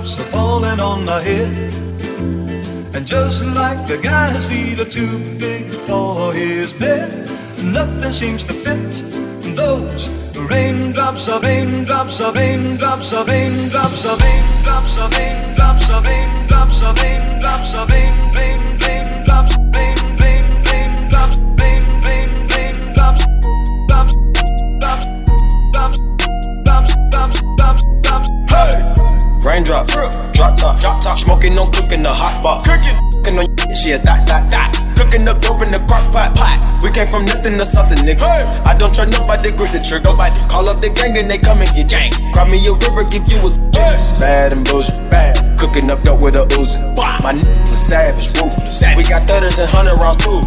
raindrops are falling on my head. And just like the guy's feet are too big for his bed, nothing seems to fit those raindrops of raindrops of raindrops of raindrops of raindrops of raindrops of raindrops of raindrops rain raindrops Raindrops, drop top, drop top, smoking on cooking the hot pot, cooking, cooking on she a that that that, cooking up dope in the crock pot pot. We came from nothing to something, nigga. I don't trust nobody, grip the trigger. Nobody call up the gang and they come and get gang. Cry me a river, give you a it's bad and bullshit, bad. Cooking up dope with a Uzi. My niggas are savage, ruthless. We got thudders and hundred rounds too.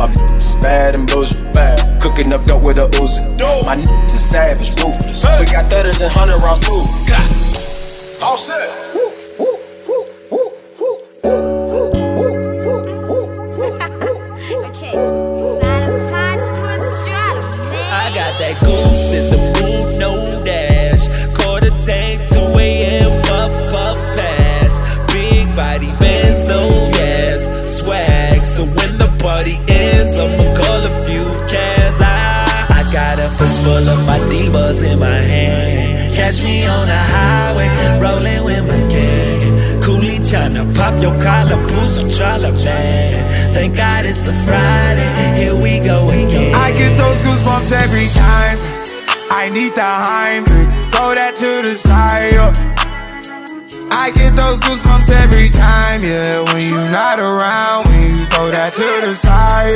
My is bad and bullshit, bad. Cooking up dope with a Uzi. My niggas are savage, ruthless. We got thudders and hundred rounds too. All set. I got that goose in the boot, no dash. Quarter tank, 2 a.m. puff puff pass. Big body bands, no gas. Swag, so when the party ends, I'ma call a few cats. I, I got a fist full of my divas in my hand. Catch me on the highway, rolling with my gang. Coolie tryna pop your collar, pull some tryna man. Thank God it's a Friday, here we go again. I get those goosebumps every time. I need the Heimlich, throw that to the side. I get those goosebumps every time, yeah. When you're not around, when you throw that to the side.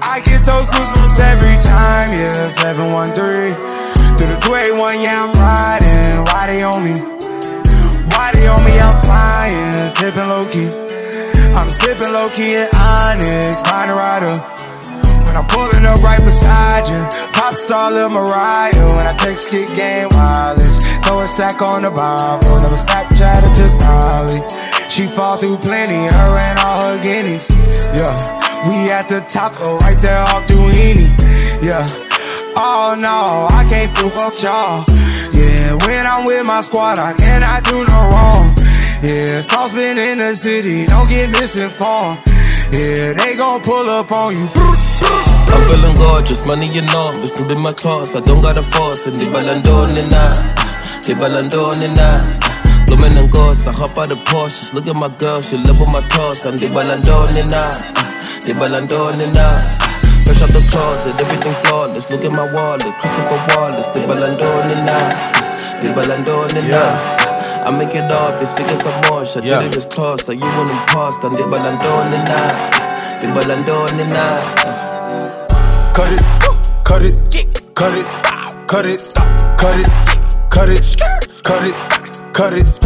I get those goosebumps every time, yeah. 713 through the 281, yeah, I'm riding. Why they on me? Why they on me? I'm flying, sipping low key. I'm sipping low key at Onyx, find a rider. When I'm pulling up right beside you, pop star Lil Mariah. When I text kick game wireless, throw a stack on the Bible, never Snapchat or took Molly. She fall through plenty, her and all her guineas. Yeah, we at the top, oh, right there off Doheny. Yeah. Oh no, I can't with y'all. Yeah, when I'm with my squad, I cannot do no wrong. Yeah, saucepan in the city, don't get misinformed. Yeah, they gon' pull up on you. I'm feeling gorgeous, money enormous, new in my class, I don't got a force, and they ballandone na, they ballandone na. Blooming and ghosts, I hop out the Porsche, just look at my girl, she love with my toss, and they ballandone na, they ballandone na. Fresh out the closet, everything flawless, look at my wallet, Christopher Wallace, they ballandone na, they ballandone na. I make it obvious, figure some more, shit, Yeah. did it as close, so you wouldn't past, and they ballandone na, they ballandone na. Cut it, cut it, cut it, cut it, cut it, cut it, cut it, cut it.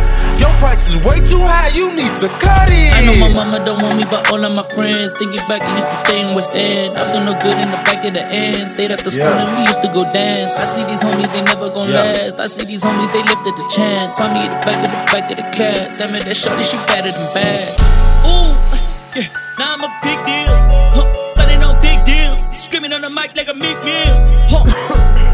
Your price is way too high, you need to cut it. I know my mama don't want me, but all of my friends thinking back, I used to stay in West End. I'm doing no good in the back of the end. Stayed after school Yeah. and we used to go dance. I see these homies, they never gon' Yeah. last. I see these homies, they lifted the chance. Me at the back of the back of the class. Damn it, that shorty, she better than bad. Ooh, yeah, now I'm a big deal. Huh, starting on big deals, screaming on the mic like a Meek Mill. Huh,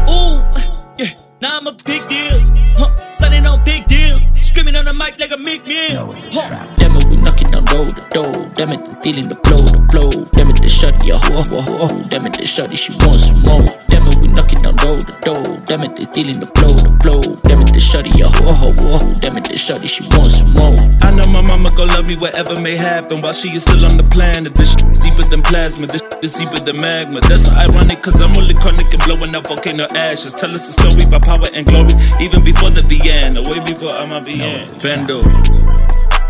now I'm a big deal. Huh, starting on big deals, screaming on the mic like a Meek Mill. Huh, damn it, we knocking on door to door. Damn it, I'm feeling the flow, the flow. Damn it, the shorty, oh, oh, oh, oh. Damn it, the shorty, she wants some more. Damn it, we knocking on door to door. Damn it, they feeling the flow, the flow. Damn it, the shorty, oh, oh, oh, oh. Damn it, the shorty, she wants some more. I know my mama gon' love me whatever may happen while she is still on the planet. This shit is deeper than plasma, this shit is deeper than magma. That's so ironic, cause I'm only chronic and blowing up volcano ashes. Tell us a story about power and glory, even before the Vienna. way before I'm a VN. Bando.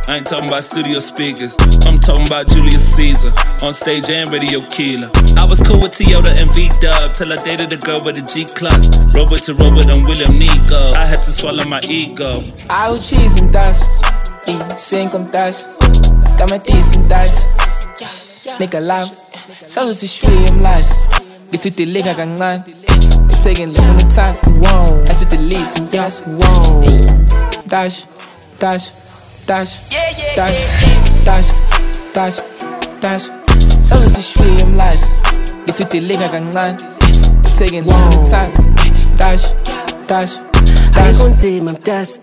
I ain't talking about studio speakers. I'm talking about Julius Caesar on stage and radio killer. I was cool with Toyota and V Dub till I dated a girl with a G clutch. Robert to Robert and William Nico. I had to swallow my ego. I'll Au chismtas y sin contas, dame tisintas. Make a laugh, solo make a im sazosishweye mlazi ngithideleka kancane ngitheke ngifuna uthatha athi delete whoa. dash dash dash dash dash dash dash sazosishweye mlazi It's taking ngitheke ngifuna time. dash dash ayikunzima my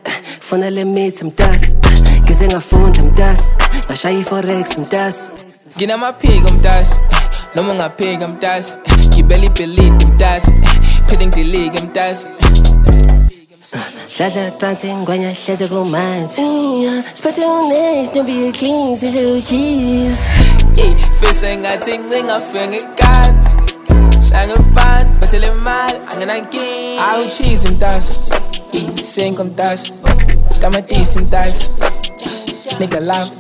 eh, fanele mithi mtasi eh, ngize some dust. Cause i-forex dust nginamaphiko mtasi noma ungaphika mtasi ngibela ibhelidi mtasi phinde ngidilike mtasi dladla transi ngwenya hleze kumanzi. Siphathe unesh ntombi clean sidle cheese Yey, fisa engathi ncinga fe ngekani shangepani basele imali angenankinga awuchizi mtasi isenko mtasi tamatisi mtasi nigga love.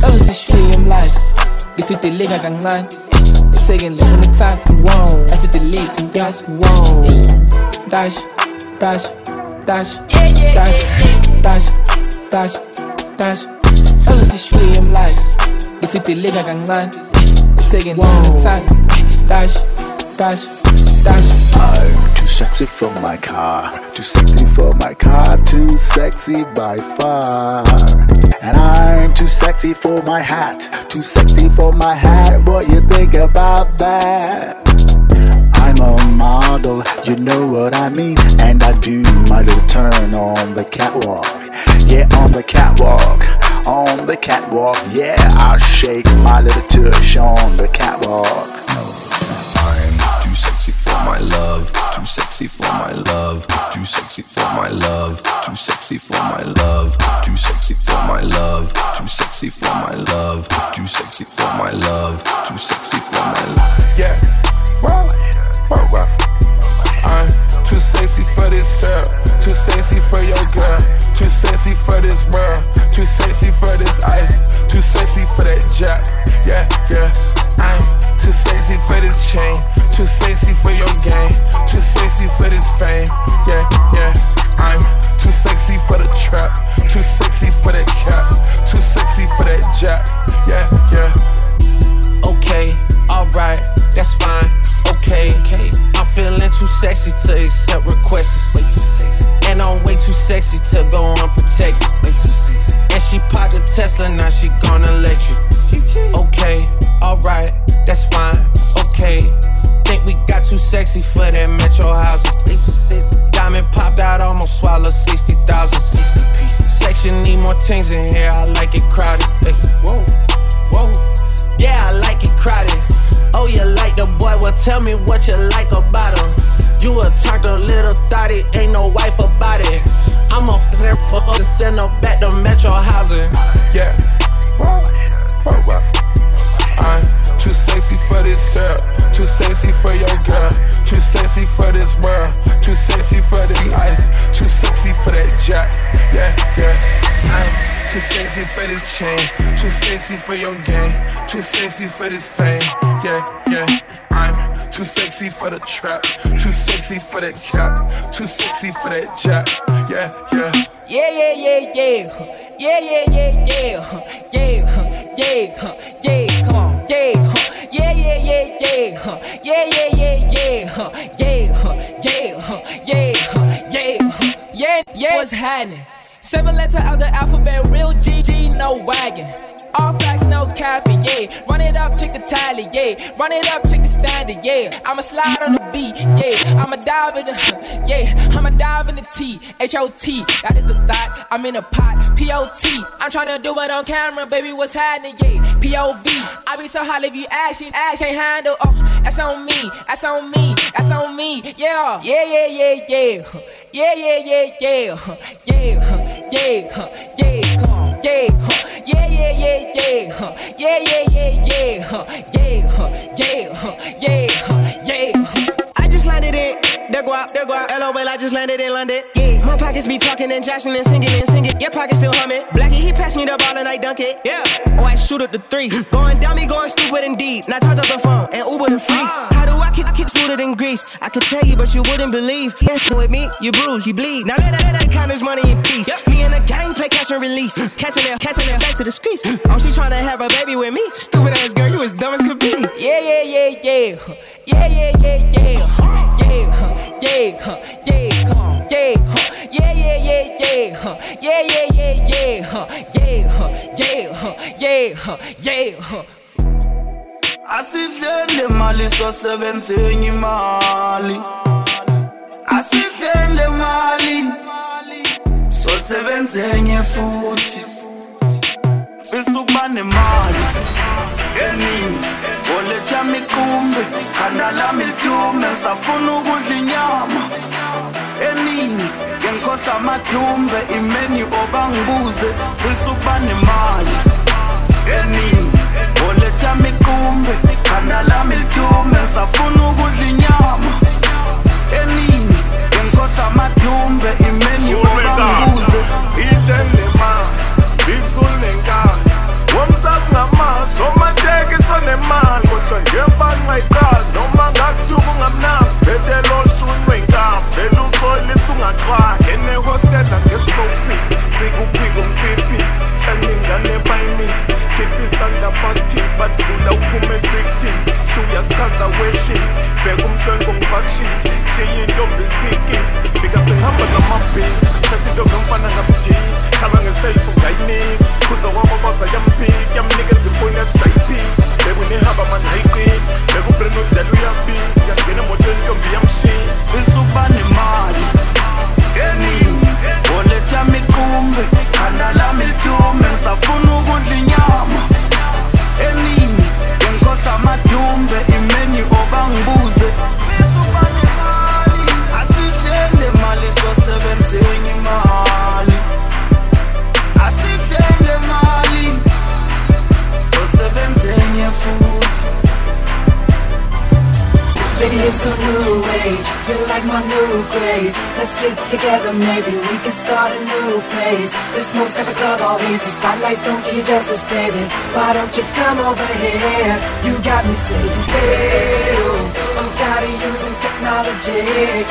Sawusishwiye mlazi ngithi dilika kancane on the time wow athi delete mtasi wow dash dash dash dash dash dash dash. Sawusishwiye mlazi ngithi dilika kancane on the time dash dash dash. I'm too sexy for my car, too sexy for my car, too sexy by far. And I'm too sexy for my hat, too sexy for my hat. What you think about that? I'm a model, you know what I mean, and I do my little turn on the catwalk. Yeah, on the catwalk, on the catwalk. Yeah, I shake my little tush on the catwalk. I'm too sexy for my love, too sexy for my love, too sexy for my love, too sexy for my love, too sexy for my love, too sexy for my love, too sexy for my love, too sexy for my love. Yeah, wow, wow, wow. I'm too sexy for this syrup, too sexy for your girl, too sexy for this world, too sexy for this ice, too sexy for that jack. Yeah, yeah. I'm too sexy for this chain, too sexy for your game, too sexy for this fame. Yeah, yeah. I'm too sexy for the trap, too sexy for that cap, too sexy for that jack. Yeah, yeah. Okay, alright, that's fine. Okay, okay. I'm feeling this chain, too sexy for your game, too sexy for this fame. Yeah, yeah. I'm too sexy for the trap, too sexy for that cap, too sexy for that jack. Yeah, yeah. Yeah, yeah, yeah, yeah. Yeah, yeah, yeah, yeah. Yeah, yeah, yeah. Come on, yeah. Yeah, yeah, yeah, yeah. Yeah, yeah, yeah, yeah. Yeah, yeah, yeah, yeah. Yeah, yeah. What's happening? Seven letter out the alphabet, real G, G, no wagon. All facts, no capping, yeah. Run it up, check the tally, yeah. Run it up, check the standard, yeah. I'ma slide on the beat, yeah. I'ma dive in the, yeah. I'ma dive in the T, H O T. That is a thought. I'm in a pot, P O T. I'm tryna do it on camera, baby. What's happening, yeah? P O V. I be so hot if you ask, can't handle. Oh, that's on me, that's on me, that's on me, yeah. Yeah, yeah, yeah, yeah. Yeah, yeah, yeah, yeah. Yeah, yeah, yeah. Come on, yeah. Yeah, yeah, yeah, yeah. Yeah, yeah, yeah, yeah. Yeah, yeah, yeah, yeah. I just landed in. Out, there go out. LOL, I just landed in London. Yeah, my pockets be talking and jashing and singing and singing. Your pockets still humming. Blackie, he passed me the ball and I dunk it. Yeah, oh, I shoot up the three. going dummy, going stupid indeed. Now charge up the phone and Uber the freaks. Ah. How do I kick, I kick smoother than grease? I could tell you, but you wouldn't believe. Yes, with me, you bruise, you bleed. Now let that, let that count his money in peace. Me and the gang play catch and release. Mm. Catching it, catching it back to the streets. Oh, she trying to have a baby with me. Stupid ass girl, you as dumb as could be. Yeah, yeah, yeah, yeah. Yeah, yeah, yeah, yeah. Yeah, yeah, yeah, on, yeah, huh, yeah, yeah, yeah, yeah, huh, yeah, yeah, yeah, yeah, huh, yeah, huh, yeah, huh, yeah, huh, yeah, huh. Asidlele mali sosebenzenye imali Asidlele mali sosebenzenye futhi. Fisa ukuba nemali. Eningi oletha miqumbe khanda lami lidume ngisafuna ukudla inyama eningi. Ngengikhohlwa amadumbe imeni obangibuze fisa ukuba nemali. Baby, it's the new age. You're like my new craze. Let's get together, maybe we can start a new phase. This got the club all hazy. Spotlights don't do you justice, baby. Why don't you come over here? You got me saying, hey, I'm tired of using technology.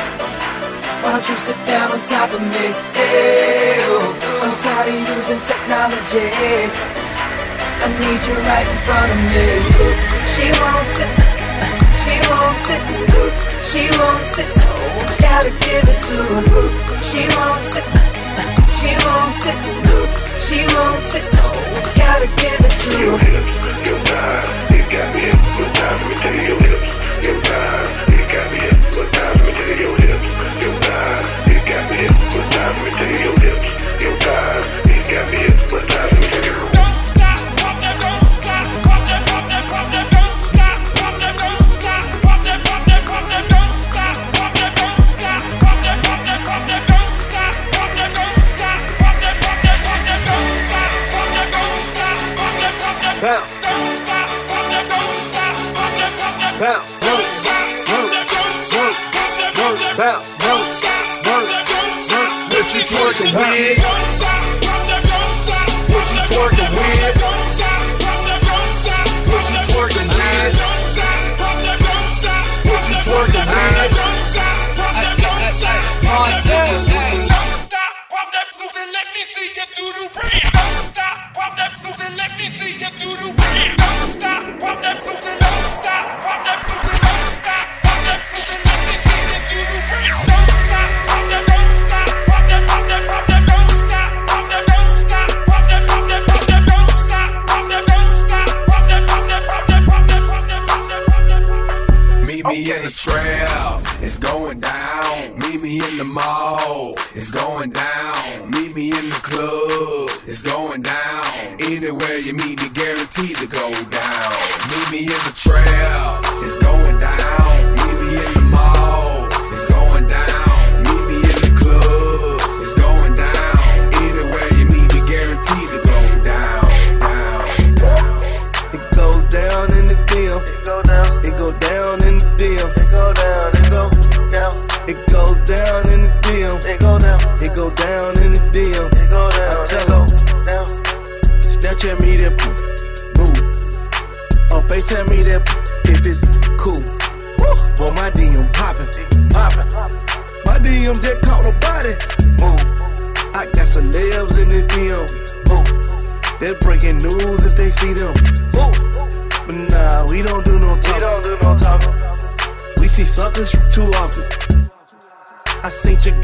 Why don't you sit down on top of me? Hey, I'm tired of using technology. I need you right in front of me. She won't sit. She won't sit, she won't sit, so gotta give it to her. She won't sit, she won't sit, she won't sit, so gotta give it to her. Your hips, your thighs, it got me hypnotized. Let me tell you your hips, your thighs, it got me hypnotized. Let me tell you your hips, your thighs, it got me hypnotized. Let me tell you your hips, Bounce, stop, pop that, pop that, bounce, that, don't stop, What you twerking with? Meet me in the trail, it's going down. Meet me in the mall, it's going down. Meet me in the club, it's going down. Anywhere you meet me, go down. Meet me in the trail,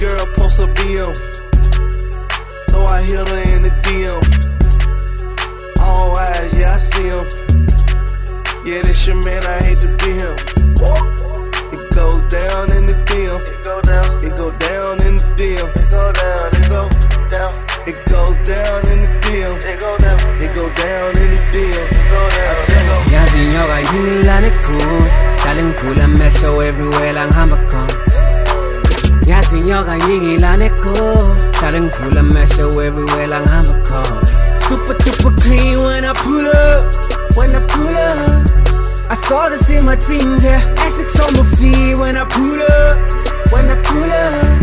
girl post a BM. So I hit her in the DM. All eyes, yeah, I see him. Yeah, this your man, I hate to be him. It goes down in the DM. It go down. It go down in the DM. It go down. It go down. It goes down in the DM. It go down. It go down in the DM. It go down. It go yazi nyoka yini lana ekhulu hlala ngikhula amehlo everywhere la ngihamba khona yazi nyoka yini lana ekhulu hlala ngikhula amehlo everywhere la ngihamba khona super duper clean when I pull up when I pull up I saw this in my dreams, yeah. Essex on my feet when I pull up, when I pull up.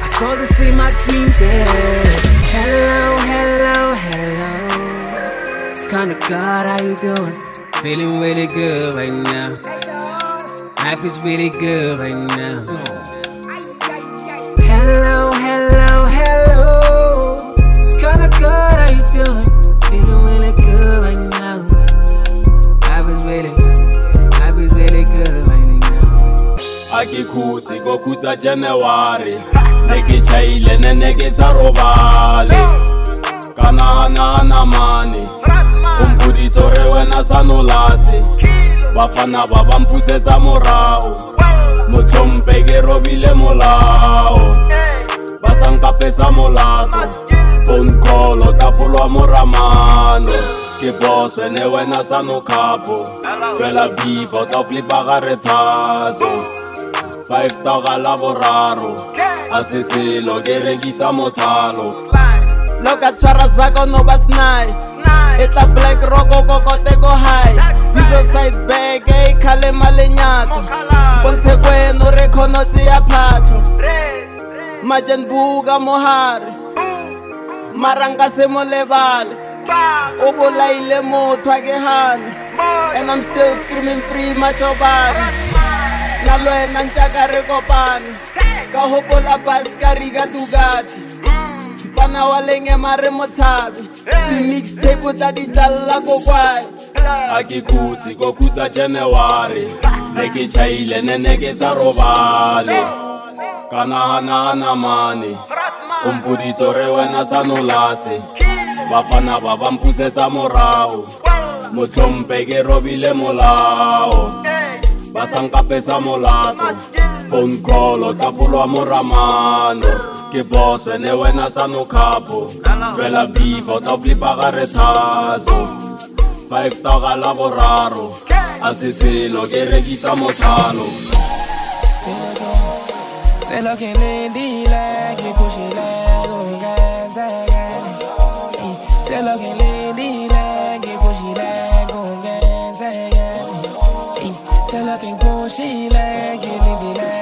I saw this in my dreams, yeah. Hello, hello, hello. It's kinda God, how you doing? Feeling really good right now. Life is really good right now. Now. akikhuti kokhutsa january ne ke chaile ne ne ke sa robale kana hanana mane o mpoditse re wena sa nolase bafana ba ba mpusetsa morago motlhompe ke robile molao. Ba sankapesa molato phone call o tla folwa moramano. Ke boss wene wena sa no capo fela beef o tla flipa gare thaso five taga la boraro a se selo ke rekisa mothalo. Loka tshwara zako no ba snai e tla black roko kokote ko high. Dizo side bag e khale malenyatso bontshe kweno re khonotse ya phatho. Majen buka mohare. Maranga se mo lebale. O bolaile motho a ke hane. And i'm still screaming free macho body na le wena ntjaka re kopane ka hopola baskari ka dugati bana wa lenge mare motshabi di-mixtape tla di tlalla ko kwae akikhuti kokhutsa january. Ne ke chaile ne ne ke sa robale. Kana hanana mane. O mpoditse re wena sa nolase bafana ba ba mpusetsa morago motlhompe ke robile molao ba sankapesa molato phone call o tla folwa moramano ke boss wene wena sa no capo fela beef o tla flipa gare thaso five taga la boraro a se selo ke rekisa motlhalo Se lo que le dile, Se lo que pushile, que le dile, gungenzegeni.